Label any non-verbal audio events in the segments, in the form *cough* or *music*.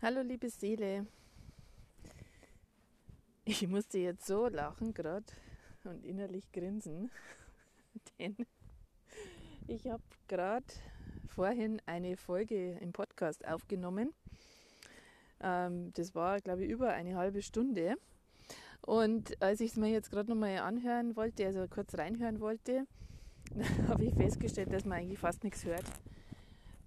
Hallo liebe Seele. Ich musste jetzt so lachen gerade und innerlich grinsen, *laughs* denn ich habe gerade vorhin eine Folge im Podcast aufgenommen. Ähm, das war, glaube ich, über eine halbe Stunde. Und als ich es mir jetzt gerade nochmal anhören wollte, also kurz reinhören wollte, *laughs* habe ich festgestellt, dass man eigentlich fast nichts hört.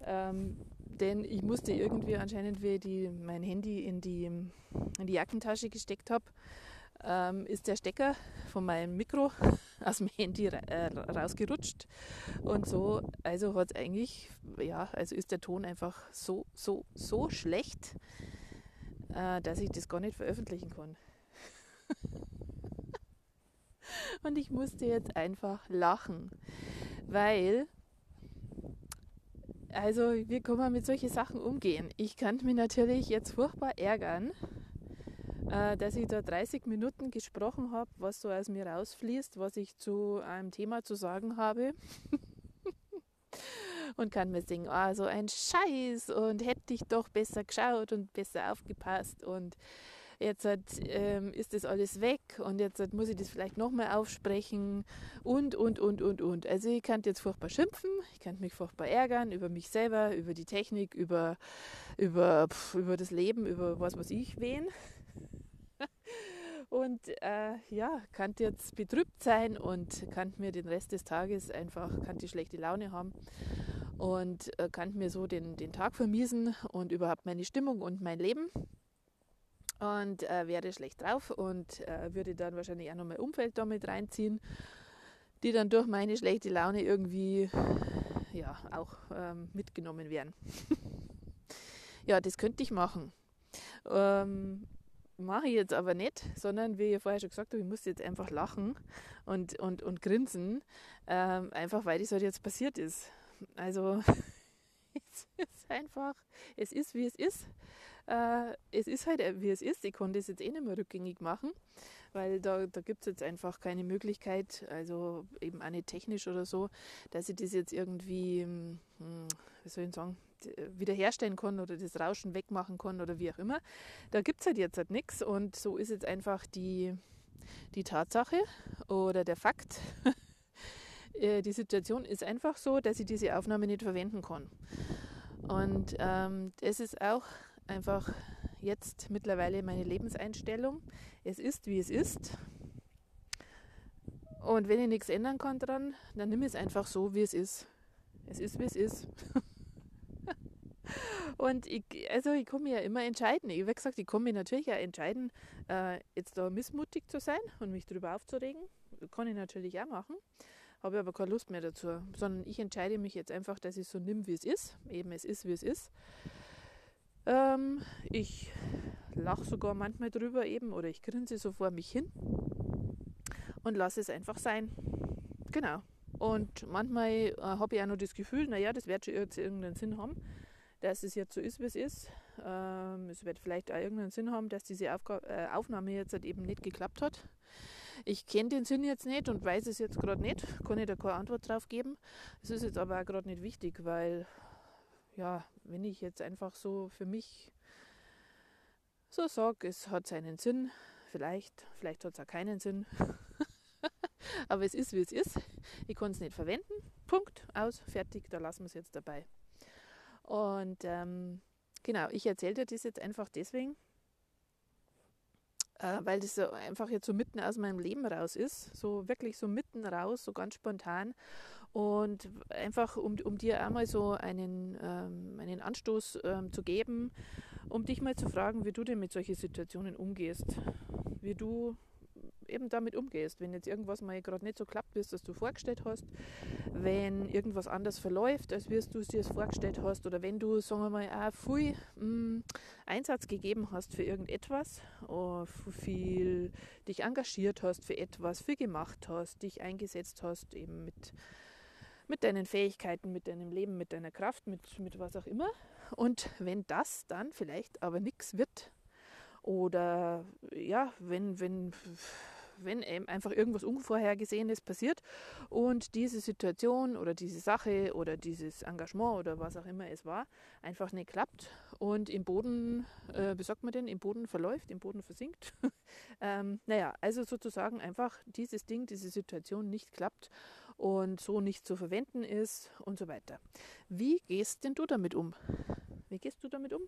Ähm, denn ich musste irgendwie anscheinend, wie die, mein Handy in die, in die Jackentasche gesteckt habe, ähm, ist der Stecker von meinem Mikro *laughs* aus dem Handy äh, rausgerutscht. Und so, also hat es eigentlich, ja, also ist der Ton einfach so, so, so schlecht, äh, dass ich das gar nicht veröffentlichen kann. *laughs* Und ich musste jetzt einfach lachen, weil also wie kann man mit solchen Sachen umgehen? Ich kann mich natürlich jetzt furchtbar ärgern, äh, dass ich da 30 Minuten gesprochen habe, was so aus mir rausfließt, was ich zu einem Thema zu sagen habe. *laughs* und kann mir singen, ah, so ein Scheiß und hätte ich doch besser geschaut und besser aufgepasst und jetzt hat, ähm, ist das alles weg und jetzt hat, muss ich das vielleicht nochmal aufsprechen und, und, und, und, und. Also ich kann jetzt furchtbar schimpfen, ich kann mich furchtbar ärgern über mich selber, über die Technik, über, über, pf, über das Leben, über was weiß ich wen. *laughs* und äh, ja, kann jetzt betrübt sein und kann mir den Rest des Tages einfach, kann die schlechte Laune haben und äh, kann mir so den, den Tag vermiesen und überhaupt meine Stimmung und mein Leben und äh, wäre schlecht drauf und äh, würde dann wahrscheinlich auch noch mein Umfeld damit reinziehen, die dann durch meine schlechte Laune irgendwie ja auch ähm, mitgenommen werden. *laughs* ja, das könnte ich machen. Ähm, mache ich jetzt aber nicht, sondern wie ich vorher schon gesagt habe, ich muss jetzt einfach lachen und, und, und grinsen, ähm, einfach weil das halt jetzt passiert ist. Also *laughs* es ist einfach, es ist wie es ist äh, es ist halt wie es ist. Ich konnte es jetzt eh nicht mehr rückgängig machen, weil da, da gibt es jetzt einfach keine Möglichkeit, also eben auch nicht technisch oder so, dass ich das jetzt irgendwie, hm, wie soll ich sagen, wiederherstellen kann oder das Rauschen wegmachen kann oder wie auch immer. Da gibt es halt jetzt halt nichts und so ist jetzt einfach die, die Tatsache oder der Fakt. *laughs* Äh, die Situation ist einfach so, dass ich diese Aufnahme nicht verwenden kann. Und ähm, das ist auch einfach jetzt mittlerweile meine Lebenseinstellung. Es ist, wie es ist. Und wenn ich nichts ändern kann dran, dann nimm es einfach so, wie es ist. Es ist, wie es ist. *laughs* Und ich, also ich kann mich ja immer entscheiden. Ich habe gesagt, ich kann mich natürlich ja entscheiden, äh, jetzt da missmutig zu sein und mich darüber aufzuregen. Kann ich natürlich auch machen. Habe aber keine Lust mehr dazu. Sondern ich entscheide mich jetzt einfach, dass ich so nimm, wie es ist. Eben es ist, wie es ist. Ähm, ich lache sogar manchmal drüber eben oder ich grinse so vor mich hin und lasse es einfach sein. Genau. Und manchmal äh, habe ich auch noch das Gefühl, naja, das wird schon irgendeinen Sinn haben, dass es jetzt so ist, wie es ist. Ähm, es wird vielleicht auch irgendeinen Sinn haben, dass diese Aufga äh, Aufnahme jetzt halt eben nicht geklappt hat. Ich kenne den Sinn jetzt nicht und weiß es jetzt gerade nicht, kann ich da keine Antwort drauf geben. Es ist jetzt aber auch gerade nicht wichtig, weil ja, wenn ich jetzt einfach so für mich so sage, es hat seinen Sinn, vielleicht, vielleicht hat es auch keinen Sinn, *laughs* aber es ist, wie es ist. Ich kann es nicht verwenden. Punkt, aus, fertig, da lassen wir es jetzt dabei. Und ähm, genau, ich erzähle dir das jetzt einfach deswegen, äh, weil das so einfach jetzt so mitten aus meinem Leben raus ist, so wirklich so mitten raus, so ganz spontan und einfach um, um dir einmal so einen, ähm, einen Anstoß ähm, zu geben, um dich mal zu fragen, wie du denn mit solchen Situationen umgehst, wie du eben damit umgehst, wenn jetzt irgendwas mal gerade nicht so klappt, wie es das du vorgestellt hast, wenn irgendwas anders verläuft, als wie du es dir vorgestellt hast, oder wenn du, sagen wir mal, auch viel mh, mm, Einsatz gegeben hast für irgendetwas, oh, viel dich engagiert hast für etwas, viel gemacht hast, dich eingesetzt hast, eben mit mit deinen Fähigkeiten, mit deinem Leben, mit deiner Kraft, mit, mit was auch immer. Und wenn das dann vielleicht aber nichts wird, oder ja, wenn, wenn, wenn einfach irgendwas Unvorhergesehenes passiert und diese Situation oder diese Sache oder dieses Engagement oder was auch immer es war, einfach nicht klappt und im Boden, äh, wie sagt man denn, im Boden verläuft, im Boden versinkt. *laughs* ähm, naja, also sozusagen einfach dieses Ding, diese Situation nicht klappt und so nicht zu verwenden ist und so weiter. Wie gehst denn du damit um? Wie gehst du damit um?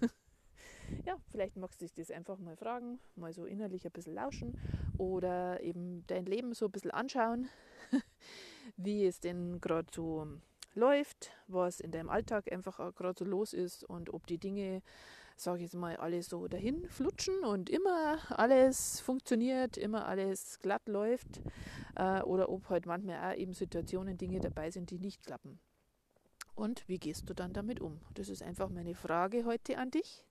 *laughs* ja, vielleicht magst du dich das einfach mal fragen, mal so innerlich ein bisschen lauschen oder eben dein Leben so ein bisschen anschauen, *laughs* wie es denn gerade so läuft, was in deinem Alltag einfach gerade so los ist und ob die Dinge, sage ich jetzt mal, alle so dahin flutschen und immer alles funktioniert, immer alles glatt läuft äh, oder ob halt manchmal auch eben Situationen, Dinge dabei sind, die nicht klappen. Und wie gehst du dann damit um? Das ist einfach meine Frage heute an dich.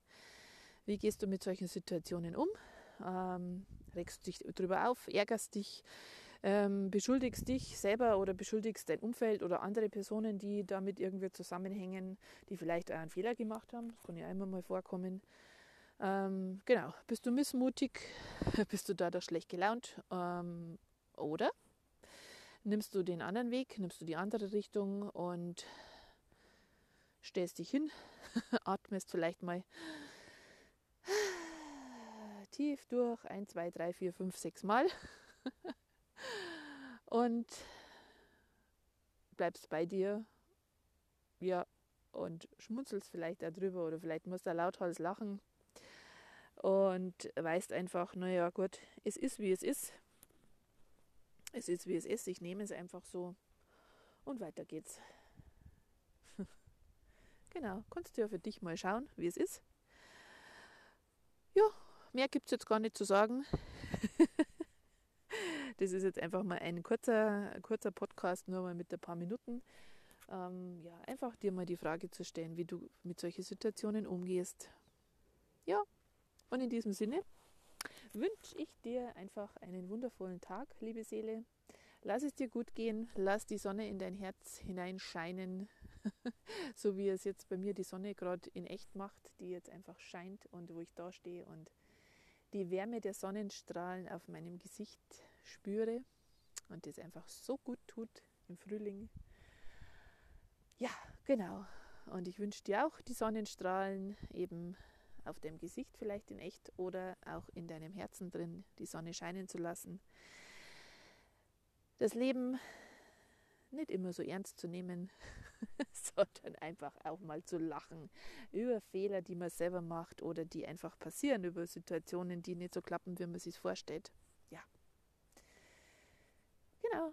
Wie gehst du mit solchen Situationen um? Ähm, regst du dich darüber auf, ärgerst dich, ähm, beschuldigst dich selber oder beschuldigst dein Umfeld oder andere Personen, die damit irgendwie zusammenhängen, die vielleicht einen Fehler gemacht haben. Das kann ja immer mal vorkommen. Ähm, genau, bist du missmutig, *laughs* bist du dadurch schlecht gelaunt? Ähm, oder? Nimmst du den anderen Weg, nimmst du die andere Richtung und stellst dich hin, *laughs* atmest vielleicht mal *sighs* tief durch, 1, 2, 3, 4, 5, 6 Mal. *laughs* und bleibst bei dir. Ja, und schmunzelst vielleicht darüber oder vielleicht musst du lauthals lachen und weißt einfach, naja, gut, es ist wie es ist. Es ist wie es ist, ich nehme es einfach so und weiter geht's. *laughs* genau, kannst du ja für dich mal schauen, wie es ist. Ja, mehr gibt es jetzt gar nicht zu sagen. *laughs* das ist jetzt einfach mal ein kurzer, kurzer Podcast, nur mal mit ein paar Minuten. Ähm, ja, einfach dir mal die Frage zu stellen, wie du mit solchen Situationen umgehst. Ja, und in diesem Sinne wünsche ich dir einfach einen wundervollen Tag, liebe Seele. Lass es dir gut gehen, lass die Sonne in dein Herz hineinscheinen, *laughs* so wie es jetzt bei mir die Sonne gerade in echt macht, die jetzt einfach scheint und wo ich da stehe und die Wärme der Sonnenstrahlen auf meinem Gesicht spüre und das einfach so gut tut im Frühling. Ja, genau. Und ich wünsche dir auch die Sonnenstrahlen eben auf dem Gesicht vielleicht in echt oder auch in deinem Herzen drin, die Sonne scheinen zu lassen. Das Leben nicht immer so ernst zu nehmen, *laughs* sondern einfach auch mal zu lachen über Fehler, die man selber macht oder die einfach passieren, über Situationen, die nicht so klappen, wie man sich vorstellt. Ja. Genau,